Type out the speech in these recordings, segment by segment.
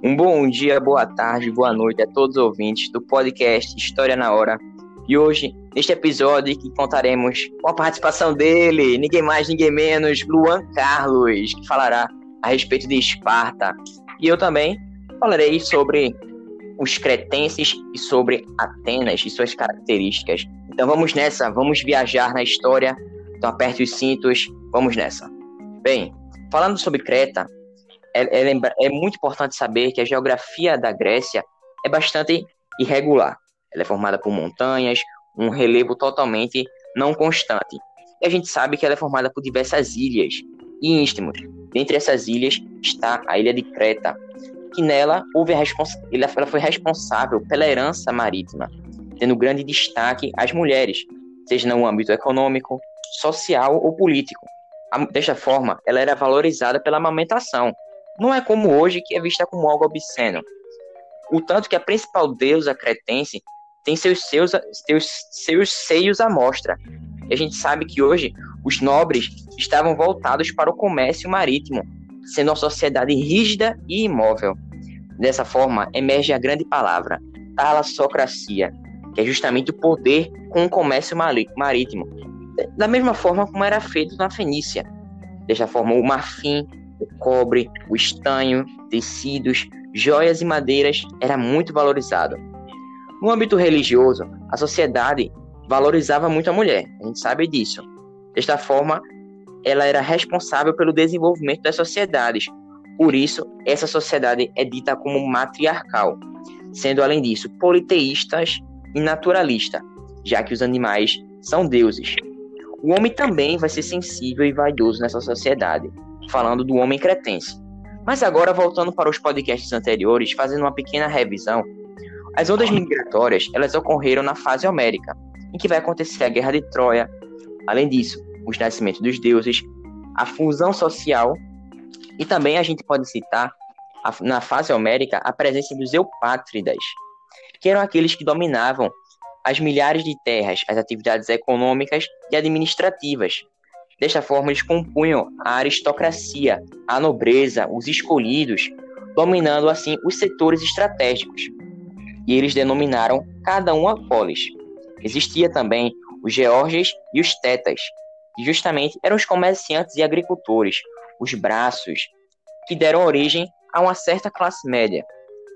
Um bom dia, boa tarde, boa noite a todos os ouvintes do podcast História na Hora. E hoje, neste episódio, que contaremos com a participação dele, ninguém mais, ninguém menos, Luan Carlos, que falará a respeito de Esparta. E eu também falarei sobre os cretenses e sobre Atenas e suas características. Então vamos nessa, vamos viajar na história. Então aperte os cintos, vamos nessa. Bem, falando sobre Creta, é, é, é muito importante saber que a geografia da Grécia é bastante irregular. Ela é formada por montanhas, um relevo totalmente não constante. E a gente sabe que ela é formada por diversas ilhas e istmos. Dentre essas ilhas está a ilha de Creta, que nela houve a ela foi responsável pela herança marítima, tendo grande destaque às mulheres, seja no âmbito econômico, social ou político. Desta forma, ela era valorizada pela amamentação. Não é como hoje, que é vista como algo obsceno. O tanto que a principal deusa cretense tem seus, seus, seus, seus seios à mostra. E a gente sabe que hoje os nobres estavam voltados para o comércio marítimo, sendo uma sociedade rígida e imóvel. Dessa forma, emerge a grande palavra, talassocracia, que é justamente o poder com o comércio marítimo, da mesma forma como era feito na Fenícia. Desta forma, o marfim, o cobre, o estanho, tecidos, joias e madeiras era muito valorizado. No âmbito religioso, a sociedade valorizava muito a mulher, a gente sabe disso. Desta forma, ela era responsável pelo desenvolvimento das sociedades. Por isso, essa sociedade é dita como matriarcal, sendo além disso politeístas e naturalista, já que os animais são deuses. O homem também vai ser sensível e vaidoso nessa sociedade, falando do homem cretense. Mas agora, voltando para os podcasts anteriores, fazendo uma pequena revisão, as ondas migratórias elas ocorreram na fase homérica, em que vai acontecer a Guerra de Troia. Além disso, os nascimentos dos deuses, a fusão social e também a gente pode citar na fase homérica a presença dos eupátridas, que eram aqueles que dominavam as milhares de terras, as atividades econômicas e administrativas. Desta forma, eles compunham a aristocracia, a nobreza, os escolhidos, dominando assim os setores estratégicos. E eles denominaram cada um a polis. Existia também os geórgios e os tetas, que justamente eram os comerciantes e agricultores, os braços, que deram origem a uma certa classe média,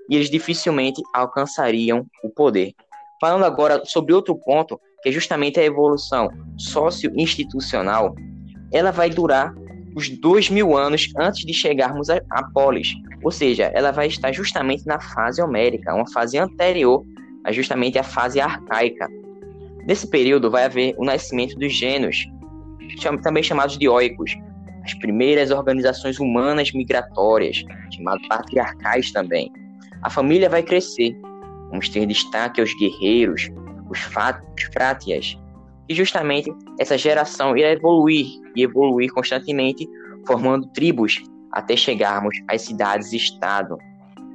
e eles dificilmente alcançariam o poder. Falando agora sobre outro ponto, que é justamente a evolução socio-institucional, ela vai durar os dois mil anos antes de chegarmos a, a Polis. Ou seja, ela vai estar justamente na fase homérica, uma fase anterior a justamente a fase arcaica. Nesse período vai haver o nascimento dos gênios, também chamados de oicos, as primeiras organizações humanas migratórias, chamadas patriarcais também. A família vai crescer, Vamos ter destaque aos guerreiros, os frátias, e justamente essa geração irá evoluir e evoluir constantemente, formando tribos até chegarmos às cidades-estado.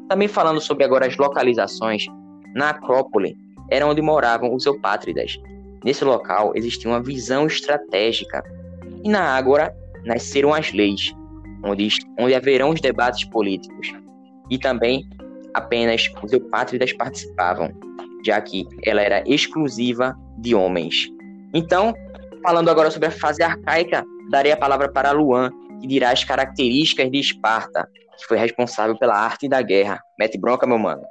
Também falando sobre agora as localizações, na Acrópole era onde moravam os eupátridas. Nesse local existia uma visão estratégica. E na Ágora nasceram as leis, onde, onde haverão os debates políticos. E também apenas os eupátridas participavam, já que ela era exclusiva de homens. Então, falando agora sobre a fase arcaica, darei a palavra para Luan, que dirá as características de Esparta, que foi responsável pela arte da guerra. Mete bronca, meu mano.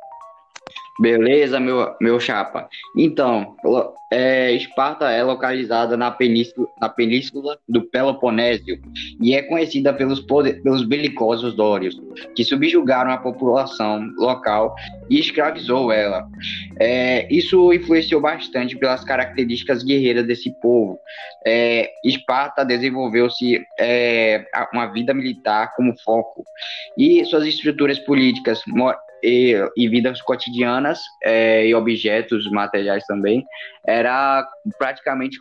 Beleza, meu, meu chapa. Então, é, Esparta é localizada na península, na península do Peloponésio e é conhecida pelos, poder, pelos belicosos dórios, que subjugaram a população local e escravizou ela. É, isso influenciou bastante pelas características guerreiras desse povo. É, Esparta desenvolveu-se é, uma vida militar como foco e suas estruturas políticas e, e vidas cotidianas é, e objetos materiais também era praticamente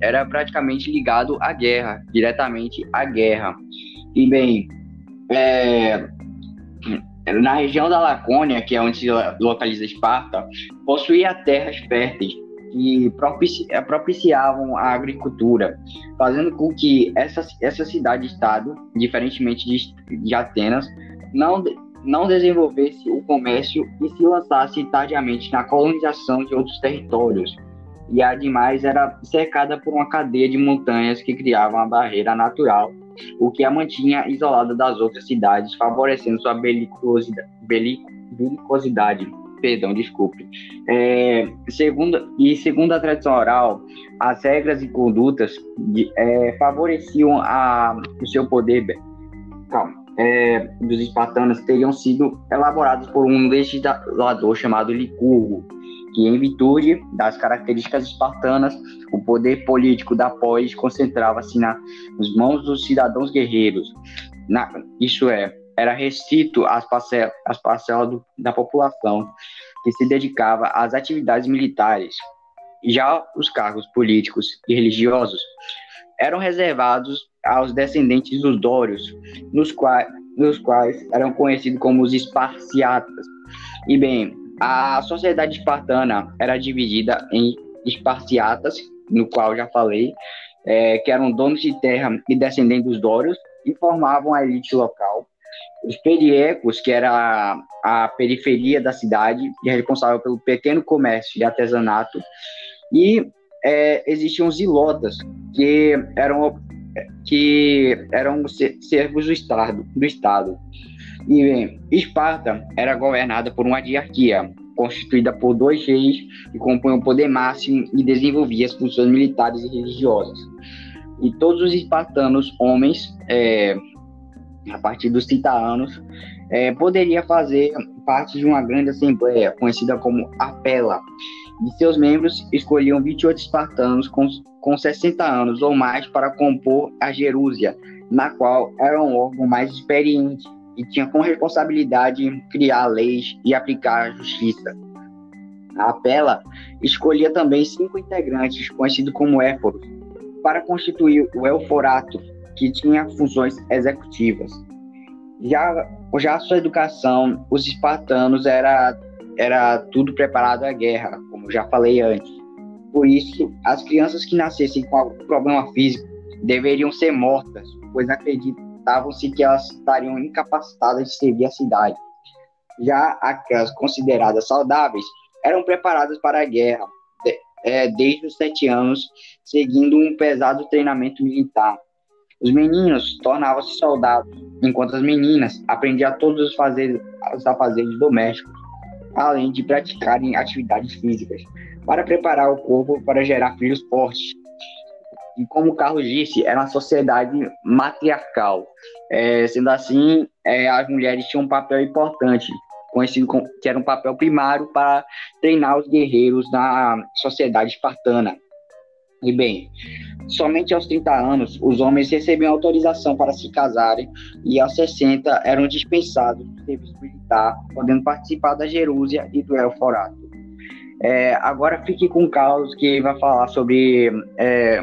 era praticamente ligado à guerra diretamente à guerra. E bem é, na região da Lacônia que é onde se localiza Esparta possuía terras férteis que propici, propiciavam a agricultura, fazendo com que essa, essa cidade-estado, diferentemente de, de Atenas, não não desenvolvesse o comércio e se lançasse tardiamente na colonização de outros territórios. E ademais era cercada por uma cadeia de montanhas que criava uma barreira natural, o que a mantinha isolada das outras cidades, favorecendo sua belicosidade. belicosidade perdão, desculpe. É, segundo, e segundo a tradição oral, as regras e condutas de, é, favoreciam a, o seu poder é, dos espartanos teriam sido elaborados por um legislador chamado Licurgo, que, em virtude das características espartanas, o poder político da polis concentrava-se nas mãos dos cidadãos guerreiros. Na, isso é, era restrito às parcelas, às parcelas do, da população que se dedicava às atividades militares. Já os cargos políticos e religiosos eram reservados aos descendentes dos Dórios, nos quais, nos quais eram conhecidos como os Esparciatas. E bem, a sociedade espartana era dividida em Esparciatas, no qual já falei, é, que eram donos de terra e descendentes dos Dórios, e formavam a elite local, os periecos, que era a, periferia da cidade, e responsável pelo pequeno comércio e artesanato, e é, existiam os ilotas, que eram, que eram servos do Estado. Do estado. E Esparta era governada por uma diarquia, constituída por dois reis que compunham o poder máximo e desenvolvia as funções militares e religiosas. E todos os espartanos, homens, é, a partir dos 30 anos, é, poderia fazer parte de uma grande assembleia, conhecida como Apela. E seus membros escolhiam 28 espartanos com, com 60 anos ou mais para compor a Jerúsia, na qual era um órgão mais experiente e tinha como responsabilidade criar leis e aplicar a justiça. A Apela escolhia também cinco integrantes, conhecidos como éforos, para constituir o Elforato, que tinha funções executivas. Já, já a sua educação, os espartanos era, era tudo preparado à guerra, como já falei antes. Por isso, as crianças que nascessem com algum problema físico deveriam ser mortas, pois acreditavam-se que elas estariam incapacitadas de servir a cidade. Já aquelas consideradas saudáveis eram preparadas para a guerra, é, desde os sete anos, seguindo um pesado treinamento militar. Os meninos tornavam-se soldados, enquanto as meninas aprendiam todos os, fazeres, os afazeres domésticos, além de praticarem atividades físicas, para preparar o corpo para gerar filhos fortes. E como Carlos disse, era uma sociedade matriarcal. É, sendo assim, é, as mulheres tinham um papel importante, conhecido como, que era um papel primário para treinar os guerreiros na sociedade espartana. E bem, somente aos 30 anos os homens recebiam autorização para se casarem e aos 60 eram dispensados do serviço militar, podendo participar da Jerúsia e do Elforato. É, agora fique com o Carlos que vai falar sobre, é,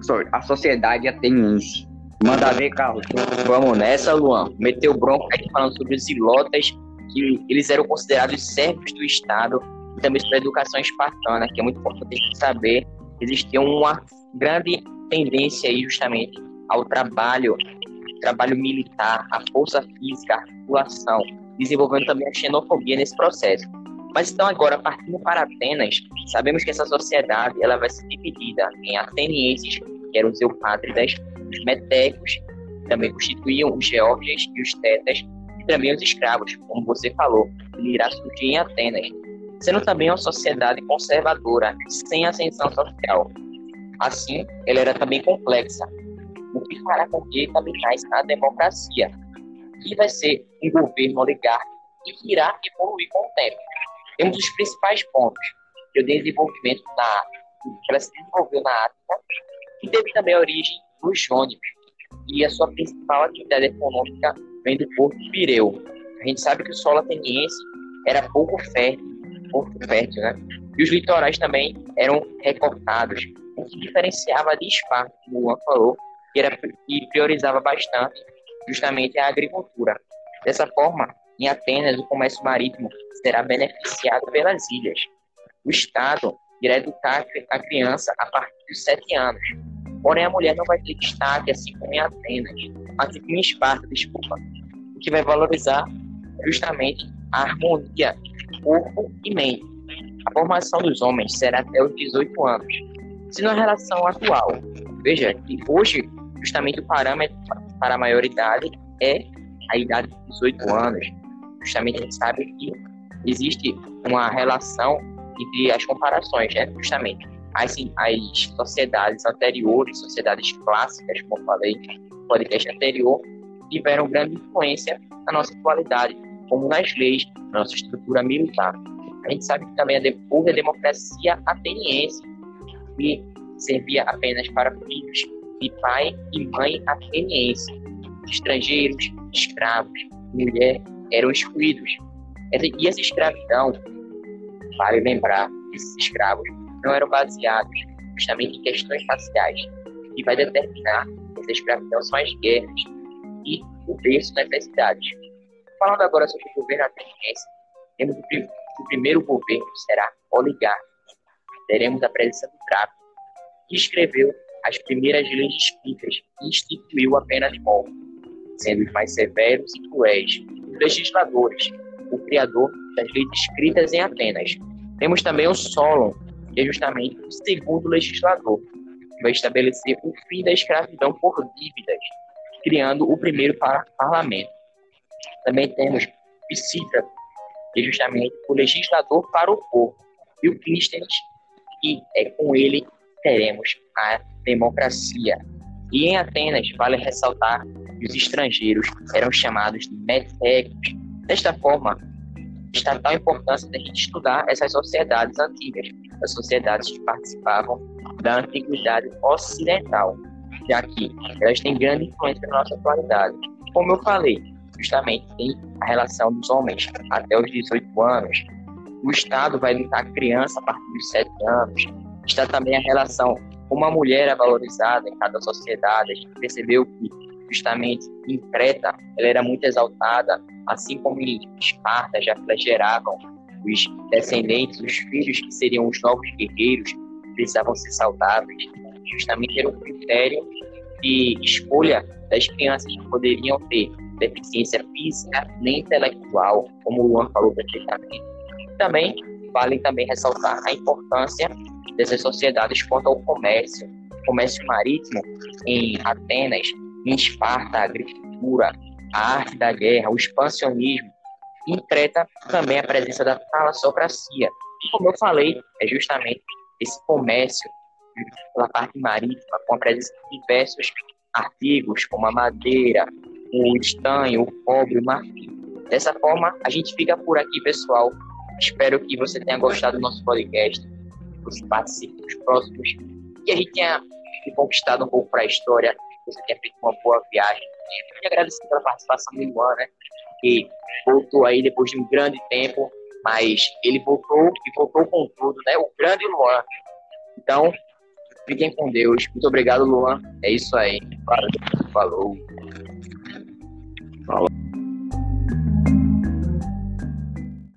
sobre a sociedade ateniense. Manda ver, Carlos. Vamos nessa, Luan. Meteu bronco aqui falando sobre os ilotas, que eles eram considerados servos do Estado, e também sobre a educação espartana, que é muito importante saber existia uma grande tendência aí justamente ao trabalho, trabalho militar, à força física, à articulação, desenvolvendo também a xenofobia nesse processo. Mas então agora, partindo para Atenas, sabemos que essa sociedade ela vai ser dividida em atenienses, que eram os eupátridas, os metecos, que também constituíam os geórgias e os tetas, e também os escravos, como você falou, que irá surgir em Atenas, sendo também uma sociedade conservadora, sem ascensão social. Assim, ela era também complexa, o que fará com que também nasça a democracia, que vai ser um governo oligárquico e que irá evoluir com o tempo. Temos os principais pontos, que é o desenvolvimento na África, que ela se desenvolveu na África, e teve também a origem nos jônicos, e a sua principal atividade econômica vem do porto de Pireu. A gente sabe que o solo ateniense era pouco fértil Porto Fértil, né? E os litorais também eram recortados, o que diferenciava de Esparta, como o Luan falou, que, era, que priorizava bastante justamente a agricultura. Dessa forma, em Atenas, o comércio marítimo será beneficiado pelas ilhas. O Estado irá educar a criança a partir dos sete anos. Porém, a mulher não vai ter destaque, assim como em Atenas, assim como em Esparta, desculpa, o que vai valorizar justamente a harmonia corpo e mente. A formação dos homens será até os 18 anos. Se na relação atual, veja que hoje justamente o parâmetro para a maioridade é a idade de 18 anos. Justamente a gente sabe que existe uma relação entre as comparações, né? justamente as, as sociedades anteriores, sociedades clássicas, como falei no podcast anterior, tiveram grande influência na nossa atualidade, como nas leis, na nossa estrutura militar. A gente sabe que também houve a democracia ateniense, que servia apenas para filhos de pai e mãe ateniense. Estrangeiros, escravos, mulher eram excluídos. E essa escravidão, vale lembrar, esses escravos não eram baseados justamente em questões raciais. O que vai determinar essa escravidão são as guerras e o berço das necessidades. Falando agora sobre o governo ateniense, temos o, o primeiro governo será oligárquico. Teremos a presença do tráfico, que escreveu as primeiras leis escritas e instituiu a pena de morte, sendo os mais severos e cruéis. Os legisladores, o criador das leis escritas em Atenas. Temos também o Solon, que é justamente o segundo legislador, que vai estabelecer o fim da escravidão por dívidas, criando o primeiro parlamento. Também temos Psístrato, que é justamente o legislador para o povo, e o Clístenes, que é com ele teremos a democracia. E em Atenas, vale ressaltar que os estrangeiros eram chamados de metecos. Desta forma, está tal importância da gente estudar essas sociedades antigas, as sociedades que participavam da antiguidade ocidental, já que elas têm grande influência na nossa atualidade. Como eu falei, justamente tem a relação dos homens até os 18 anos. O Estado vai educar a criança a partir dos 7 anos. Está também a relação como a mulher é valorizada em cada sociedade. A gente percebeu que justamente em Creta ela era muito exaltada, assim como em Esparta já flageravam os descendentes, os filhos que seriam os novos guerreiros, precisavam ser saudáveis. Justamente era um critério de escolha das crianças que poderiam ter deficiência física nem intelectual, como o Luan falou perfeitamente. Também vale também ressaltar a importância dessas sociedades quanto ao comércio. Comércio marítimo em Atenas, em Esparta, a agricultura, a arte da guerra, o expansionismo. Creta, também a presença da talassocracia. Como eu falei, é justamente esse comércio pela parte marítima, com a presença de diversos artigos, como a madeira, o estanho, o cobre, o marfim. Dessa forma, a gente fica por aqui, pessoal. Espero que você tenha gostado do nosso podcast os participe dos próximos, que a gente tenha conquistado um pouco para a história, que você tenha feito uma boa viagem. E agradecer pela participação do Luan, né? Que voltou aí depois de um grande tempo, mas ele voltou e voltou com tudo, né? O grande Luan. Então, fiquem com Deus. Muito obrigado, Luan. É isso aí. Falou.